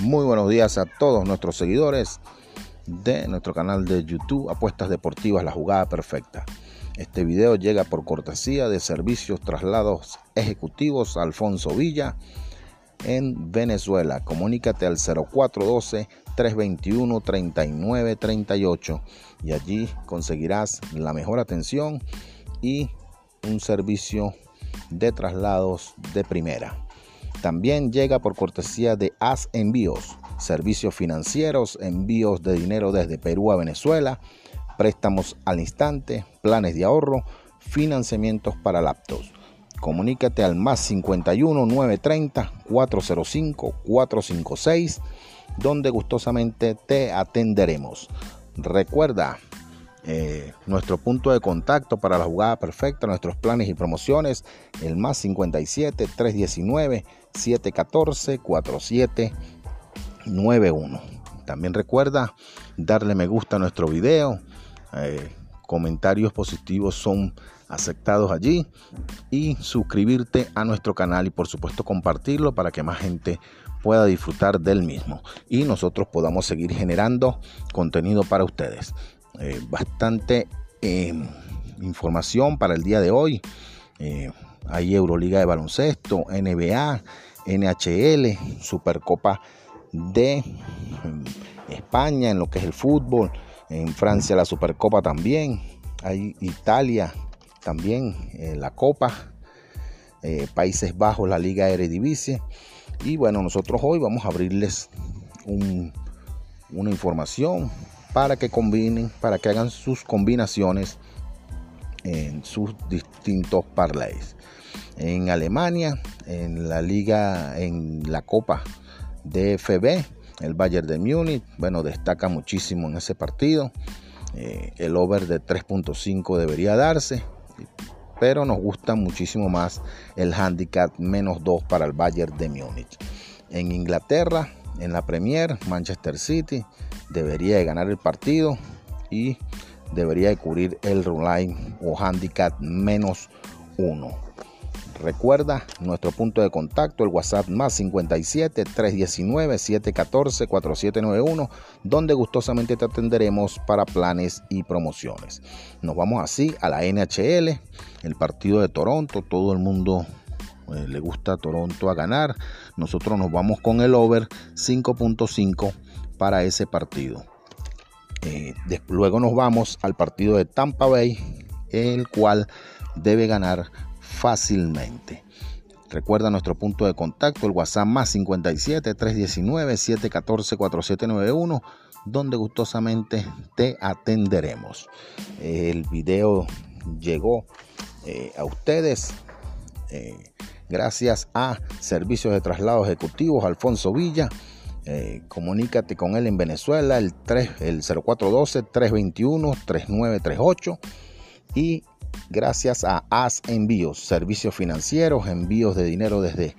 Muy buenos días a todos nuestros seguidores de nuestro canal de YouTube Apuestas Deportivas La Jugada Perfecta. Este video llega por cortesía de Servicios Traslados Ejecutivos Alfonso Villa en Venezuela. Comunícate al 0412-321-3938 y allí conseguirás la mejor atención y un servicio de traslados de primera. También llega por cortesía de As Envíos, servicios financieros, envíos de dinero desde Perú a Venezuela, préstamos al instante, planes de ahorro, financiamientos para laptops. Comunícate al más 51 930 405 456, donde gustosamente te atenderemos. Recuerda, eh, nuestro punto de contacto para la jugada perfecta, nuestros planes y promociones, el más 57 319 714 4791. También recuerda darle me gusta a nuestro video. Eh, comentarios positivos son aceptados allí y suscribirte a nuestro canal y por supuesto compartirlo para que más gente pueda disfrutar del mismo y nosotros podamos seguir generando contenido para ustedes. Eh, bastante eh, información para el día de hoy. Eh, hay Euroliga de baloncesto, NBA, NHL, Supercopa de España en lo que es el fútbol, en Francia la Supercopa también, hay Italia también, la Copa, Países Bajos la Liga Eredivisie y bueno, nosotros hoy vamos a abrirles una información para que combinen, para que hagan sus combinaciones en sus distintos parlays. En Alemania, en la liga, en la Copa de FB, el Bayern de Múnich, bueno, destaca muchísimo en ese partido. Eh, el over de 3.5 debería darse, pero nos gusta muchísimo más el handicap menos 2 para el Bayern de Múnich. En Inglaterra, en la Premier, Manchester City debería de ganar el partido y debería de cubrir el line o handicap menos uno. Recuerda nuestro punto de contacto, el WhatsApp más 57 319 714 4791, donde gustosamente te atenderemos para planes y promociones. Nos vamos así a la NHL, el partido de Toronto, todo el mundo eh, le gusta a Toronto a ganar. Nosotros nos vamos con el over 5.5 para ese partido. Eh, luego nos vamos al partido de Tampa Bay, el cual debe ganar fácilmente. Recuerda nuestro punto de contacto, el WhatsApp más 57 319 714 4791, donde gustosamente te atenderemos. El video llegó eh, a ustedes eh, gracias a Servicios de Traslado Ejecutivos Alfonso Villa eh, comunícate con él en Venezuela, el, 3, el 0412-321-3938. Y gracias a AS Envíos, servicios financieros, envíos de dinero desde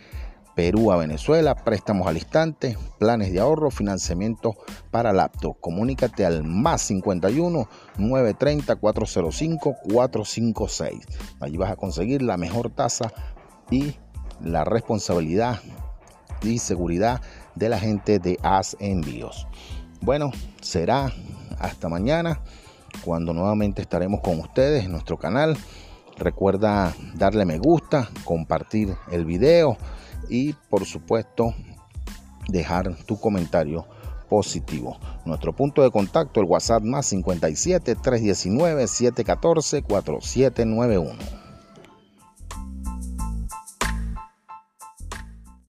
Perú a Venezuela, préstamos al instante, planes de ahorro, financiamiento para laptop. Comunícate al más 51 930 405 456. Allí vas a conseguir la mejor tasa y la responsabilidad y seguridad de la gente de As Envíos. Bueno, será hasta mañana cuando nuevamente estaremos con ustedes en nuestro canal. Recuerda darle me gusta, compartir el video y por supuesto dejar tu comentario positivo. Nuestro punto de contacto, el WhatsApp más 57 319 714 4791.